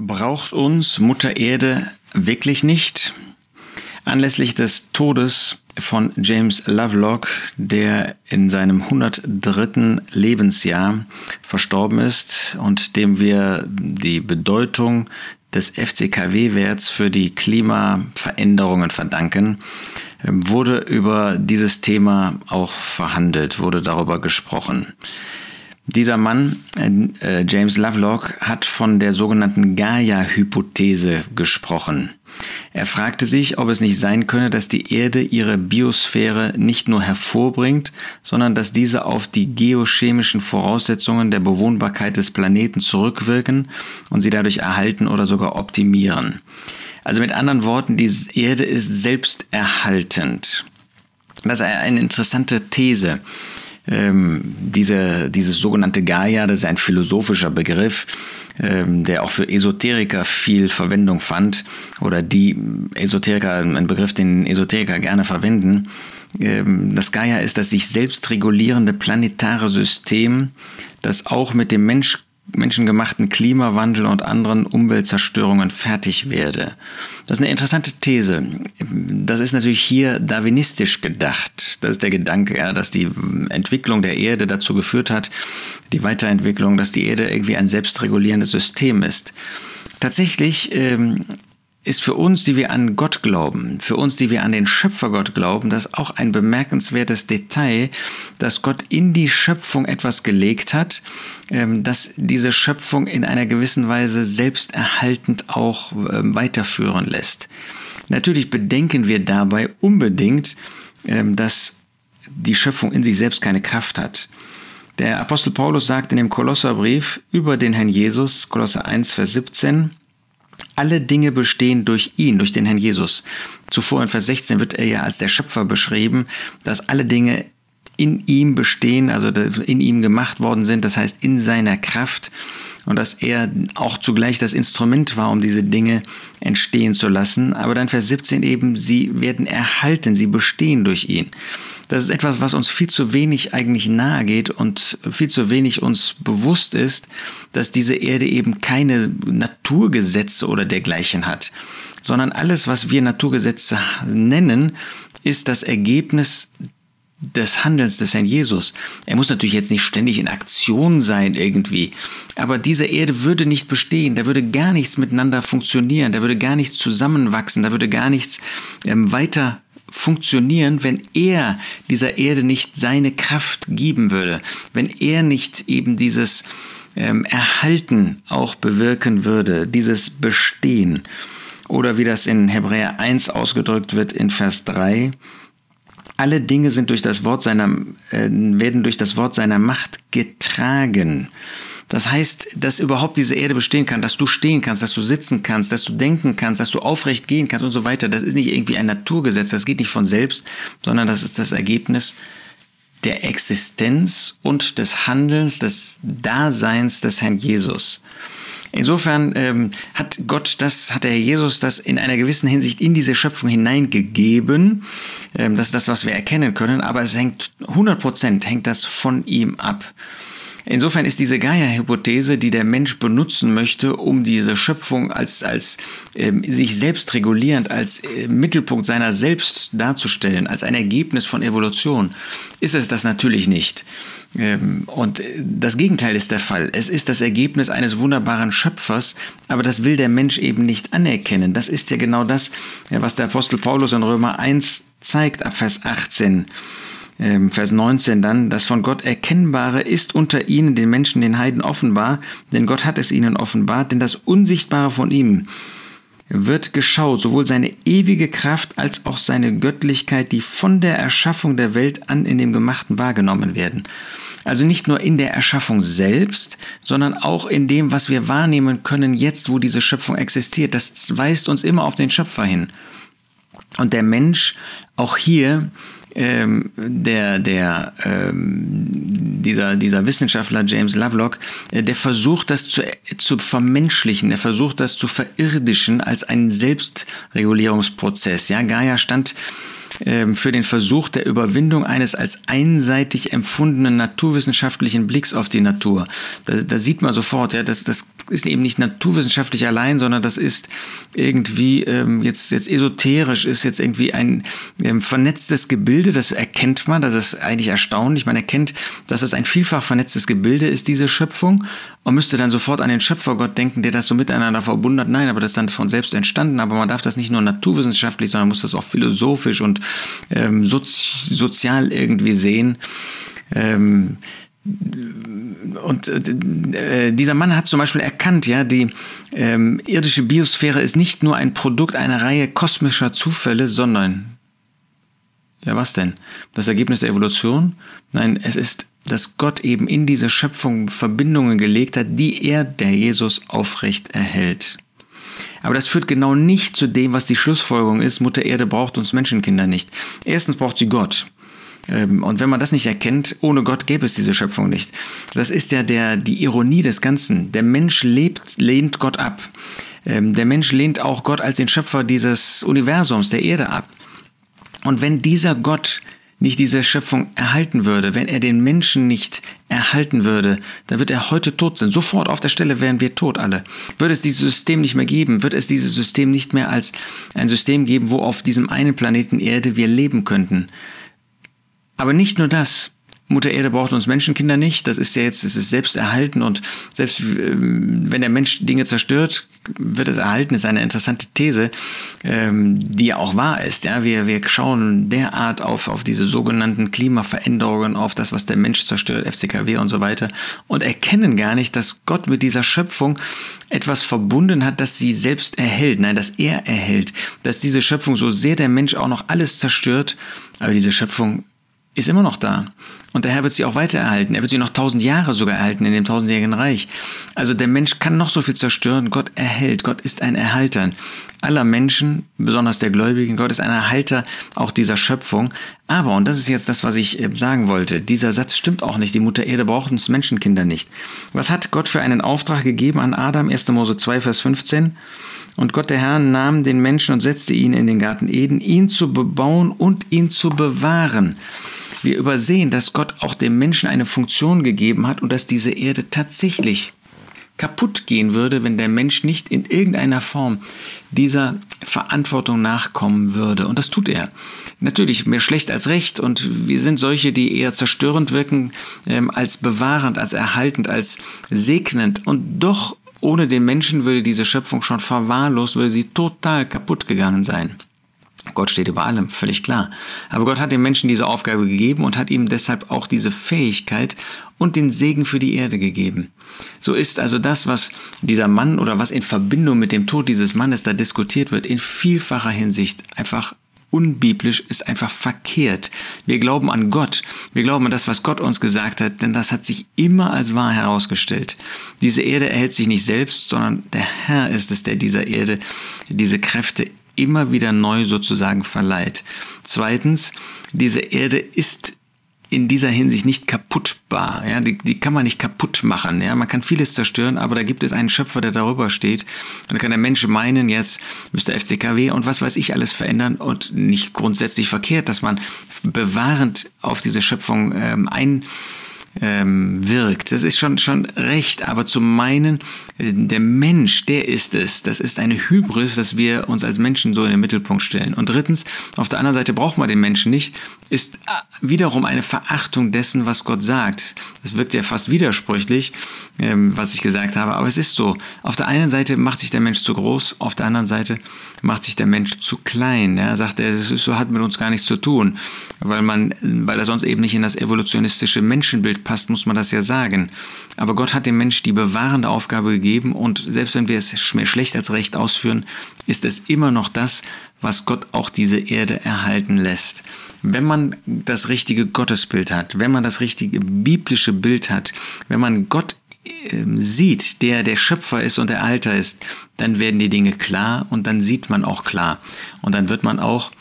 Braucht uns Mutter Erde wirklich nicht? Anlässlich des Todes von James Lovelock, der in seinem 103. Lebensjahr verstorben ist und dem wir die Bedeutung des FCKW-Werts für die Klimaveränderungen verdanken, wurde über dieses Thema auch verhandelt, wurde darüber gesprochen. Dieser Mann, äh, James Lovelock, hat von der sogenannten Gaia-Hypothese gesprochen. Er fragte sich, ob es nicht sein könne, dass die Erde ihre Biosphäre nicht nur hervorbringt, sondern dass diese auf die geochemischen Voraussetzungen der Bewohnbarkeit des Planeten zurückwirken und sie dadurch erhalten oder sogar optimieren. Also mit anderen Worten, die Erde ist selbsterhaltend. Das ist eine interessante These ähm, diese, dieses sogenannte Gaia, das ist ein philosophischer Begriff, ähm, der auch für Esoteriker viel Verwendung fand oder die Esoteriker, ein Begriff, den Esoteriker gerne verwenden. Ähm, das Gaia ist das sich selbst regulierende planetare System, das auch mit dem Mensch menschengemachten Klimawandel und anderen Umweltzerstörungen fertig werde. Das ist eine interessante These. Das ist natürlich hier darwinistisch gedacht. Das ist der Gedanke, ja, dass die Entwicklung der Erde dazu geführt hat, die Weiterentwicklung, dass die Erde irgendwie ein selbstregulierendes System ist. Tatsächlich ähm, ist für uns, die wir an Gott glauben, für uns, die wir an den Schöpfergott glauben, das auch ein bemerkenswertes Detail, dass Gott in die Schöpfung etwas gelegt hat, ähm, dass diese Schöpfung in einer gewissen Weise selbsterhaltend auch ähm, weiterführen lässt. Natürlich bedenken wir dabei unbedingt, ähm, dass die Schöpfung in sich selbst keine Kraft hat. Der Apostel Paulus sagt in dem Kolosserbrief über den Herrn Jesus, Kolosser 1, Vers 17, alle Dinge bestehen durch ihn, durch den Herrn Jesus. Zuvor in Vers 16 wird er ja als der Schöpfer beschrieben, dass alle Dinge in ihm bestehen, also in ihm gemacht worden sind, das heißt in seiner Kraft und dass er auch zugleich das Instrument war, um diese Dinge entstehen zu lassen. Aber dann Vers 17 eben, sie werden erhalten, sie bestehen durch ihn. Das ist etwas, was uns viel zu wenig eigentlich nahe geht und viel zu wenig uns bewusst ist, dass diese Erde eben keine Naturgesetze oder dergleichen hat, sondern alles, was wir Naturgesetze nennen, ist das Ergebnis des Handelns des Herrn Jesus. Er muss natürlich jetzt nicht ständig in Aktion sein irgendwie, aber diese Erde würde nicht bestehen, da würde gar nichts miteinander funktionieren, da würde gar nichts zusammenwachsen, da würde gar nichts ähm, weiter funktionieren, wenn er dieser Erde nicht seine Kraft geben würde, wenn er nicht eben dieses ähm, Erhalten auch bewirken würde, dieses Bestehen. Oder wie das in Hebräer 1 ausgedrückt wird in Vers 3, alle Dinge sind durch das Wort seiner, äh, werden durch das Wort seiner Macht getragen. Das heißt, dass überhaupt diese Erde bestehen kann, dass du stehen kannst, dass du sitzen kannst, dass du denken kannst, dass du aufrecht gehen kannst und so weiter. Das ist nicht irgendwie ein Naturgesetz, das geht nicht von selbst, sondern das ist das Ergebnis der Existenz und des Handelns, des Daseins des Herrn Jesus. Insofern ähm, hat Gott das, hat der Herr Jesus das in einer gewissen Hinsicht in diese Schöpfung hineingegeben. Ähm, das ist das, was wir erkennen können, aber es hängt 100 Prozent hängt das von ihm ab. Insofern ist diese Gaia-Hypothese, die der Mensch benutzen möchte, um diese Schöpfung als, als ähm, sich selbst regulierend, als äh, Mittelpunkt seiner selbst darzustellen, als ein Ergebnis von Evolution, ist es das natürlich nicht. Ähm, und äh, das Gegenteil ist der Fall. Es ist das Ergebnis eines wunderbaren Schöpfers, aber das will der Mensch eben nicht anerkennen. Das ist ja genau das, was der Apostel Paulus in Römer 1 zeigt, ab Vers 18. Ähm, Vers 19 dann, das von Gott Erkennbare ist unter ihnen, den Menschen, den Heiden offenbar, denn Gott hat es ihnen offenbart, denn das Unsichtbare von ihm wird geschaut, sowohl seine ewige Kraft als auch seine Göttlichkeit, die von der Erschaffung der Welt an in dem Gemachten wahrgenommen werden. Also nicht nur in der Erschaffung selbst, sondern auch in dem, was wir wahrnehmen können jetzt, wo diese Schöpfung existiert. Das weist uns immer auf den Schöpfer hin. Und der Mensch, auch hier, ähm, der, der, ähm, dieser, dieser Wissenschaftler James Lovelock, äh, der versucht das zu, zu vermenschlichen, der versucht das zu verirdischen als einen Selbstregulierungsprozess. Ja, Gaia stand ähm, für den Versuch der Überwindung eines als einseitig empfundenen naturwissenschaftlichen Blicks auf die Natur. Da, da sieht man sofort, ja, das, das ist eben nicht naturwissenschaftlich allein, sondern das ist irgendwie ähm, jetzt, jetzt esoterisch, ist jetzt irgendwie ein ähm, vernetztes Gebilde, das erkennt man, das ist eigentlich erstaunlich. Man erkennt, dass es ein vielfach vernetztes Gebilde ist, diese Schöpfung, und müsste dann sofort an den Schöpfergott denken, der das so miteinander verbunden hat. Nein, aber das ist dann von selbst entstanden, aber man darf das nicht nur naturwissenschaftlich, sondern muss das auch philosophisch und ähm, sozi sozial irgendwie sehen. Ähm, und äh, dieser Mann hat zum Beispiel erkannt, ja, die ähm, irdische Biosphäre ist nicht nur ein Produkt einer Reihe kosmischer Zufälle, sondern ja, was denn? Das Ergebnis der Evolution? Nein, es ist, dass Gott eben in diese Schöpfung Verbindungen gelegt hat, die er, der Jesus, aufrecht erhält. Aber das führt genau nicht zu dem, was die Schlussfolgerung ist. Mutter Erde braucht uns Menschenkinder nicht. Erstens braucht sie Gott. Ähm, und wenn man das nicht erkennt, ohne Gott gäbe es diese Schöpfung nicht. Das ist ja der, die Ironie des Ganzen. Der Mensch lebt, lehnt Gott ab. Ähm, der Mensch lehnt auch Gott als den Schöpfer dieses Universums, der Erde ab. Und wenn dieser Gott nicht diese Schöpfung erhalten würde, wenn er den Menschen nicht erhalten würde, dann wird er heute tot sein. Sofort auf der Stelle wären wir tot alle. Würde es dieses System nicht mehr geben, wird es dieses System nicht mehr als ein System geben, wo auf diesem einen Planeten Erde wir leben könnten. Aber nicht nur das. Mutter Erde braucht uns Menschenkinder nicht. Das ist ja jetzt, es ist selbst erhalten und selbst ähm, wenn der Mensch Dinge zerstört, wird es erhalten. Das ist eine interessante These, ähm, die ja auch wahr ist. Ja, wir, wir schauen derart auf, auf diese sogenannten Klimaveränderungen, auf das, was der Mensch zerstört, FCKW und so weiter und erkennen gar nicht, dass Gott mit dieser Schöpfung etwas verbunden hat, das sie selbst erhält. Nein, dass er erhält. Dass diese Schöpfung so sehr der Mensch auch noch alles zerstört, aber diese Schöpfung ist immer noch da. Und der Herr wird sie auch weiter erhalten. Er wird sie noch tausend Jahre sogar erhalten in dem tausendjährigen Reich. Also der Mensch kann noch so viel zerstören. Gott erhält. Gott ist ein Erhalter aller Menschen, besonders der Gläubigen. Gott ist ein Erhalter auch dieser Schöpfung. Aber, und das ist jetzt das, was ich äh, sagen wollte, dieser Satz stimmt auch nicht. Die Mutter Erde braucht uns Menschenkinder nicht. Was hat Gott für einen Auftrag gegeben an Adam? 1. Mose 2, Vers 15. Und Gott der Herr nahm den Menschen und setzte ihn in den Garten Eden, ihn zu bebauen und ihn zu bewahren. Wir übersehen, dass Gott auch dem Menschen eine Funktion gegeben hat und dass diese Erde tatsächlich kaputt gehen würde, wenn der Mensch nicht in irgendeiner Form dieser Verantwortung nachkommen würde. Und das tut er. Natürlich mehr schlecht als recht und wir sind solche, die eher zerstörend wirken, ähm, als bewahrend, als erhaltend, als segnend. Und doch ohne den Menschen würde diese Schöpfung schon verwahrlost, würde sie total kaputt gegangen sein. Gott steht über allem, völlig klar. Aber Gott hat dem Menschen diese Aufgabe gegeben und hat ihm deshalb auch diese Fähigkeit und den Segen für die Erde gegeben. So ist also das, was dieser Mann oder was in Verbindung mit dem Tod dieses Mannes da diskutiert wird, in vielfacher Hinsicht einfach unbiblisch, ist einfach verkehrt. Wir glauben an Gott. Wir glauben an das, was Gott uns gesagt hat, denn das hat sich immer als wahr herausgestellt. Diese Erde erhält sich nicht selbst, sondern der Herr ist es, der dieser Erde diese Kräfte immer wieder neu sozusagen verleiht. Zweitens, diese Erde ist in dieser Hinsicht nicht kaputtbar. Ja, die, die kann man nicht kaputt machen. Ja, man kann vieles zerstören, aber da gibt es einen Schöpfer, der darüber steht. Und da kann der Mensch meinen, jetzt müsste FCKW und was weiß ich alles verändern und nicht grundsätzlich verkehrt, dass man bewahrend auf diese Schöpfung ähm, ein ähm, wirkt. Das ist schon, schon recht, aber zu meinen, der Mensch, der ist es. Das ist eine Hybris, dass wir uns als Menschen so in den Mittelpunkt stellen. Und drittens, auf der anderen Seite braucht man den Menschen nicht, ist äh, wiederum eine Verachtung dessen, was Gott sagt. Das wirkt ja fast widersprüchlich, ähm, was ich gesagt habe, aber es ist so. Auf der einen Seite macht sich der Mensch zu groß, auf der anderen Seite macht sich der Mensch zu klein. Ja, sagt er, das ist, hat mit uns gar nichts zu tun, weil man, weil er sonst eben nicht in das evolutionistische Menschenbild passt, muss man das ja sagen. Aber Gott hat dem Mensch die bewahrende Aufgabe gegeben und selbst wenn wir es schlecht als recht ausführen, ist es immer noch das, was Gott auch diese Erde erhalten lässt. Wenn man das richtige Gottesbild hat, wenn man das richtige biblische Bild hat, wenn man Gott ähm, sieht, der der Schöpfer ist und der Alter ist, dann werden die Dinge klar und dann sieht man auch klar. Und dann wird man auch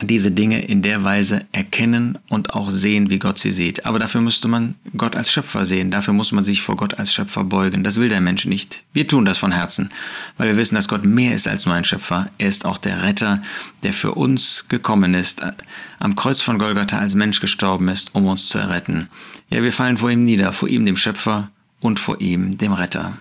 diese Dinge in der Weise erkennen und auch sehen, wie Gott sie sieht. Aber dafür müsste man Gott als Schöpfer sehen. Dafür muss man sich vor Gott als Schöpfer beugen. Das will der Mensch nicht. Wir tun das von Herzen, weil wir wissen, dass Gott mehr ist als nur ein Schöpfer. Er ist auch der Retter, der für uns gekommen ist, am Kreuz von Golgatha als Mensch gestorben ist, um uns zu erretten. Ja, wir fallen vor ihm nieder, vor ihm dem Schöpfer und vor ihm dem Retter.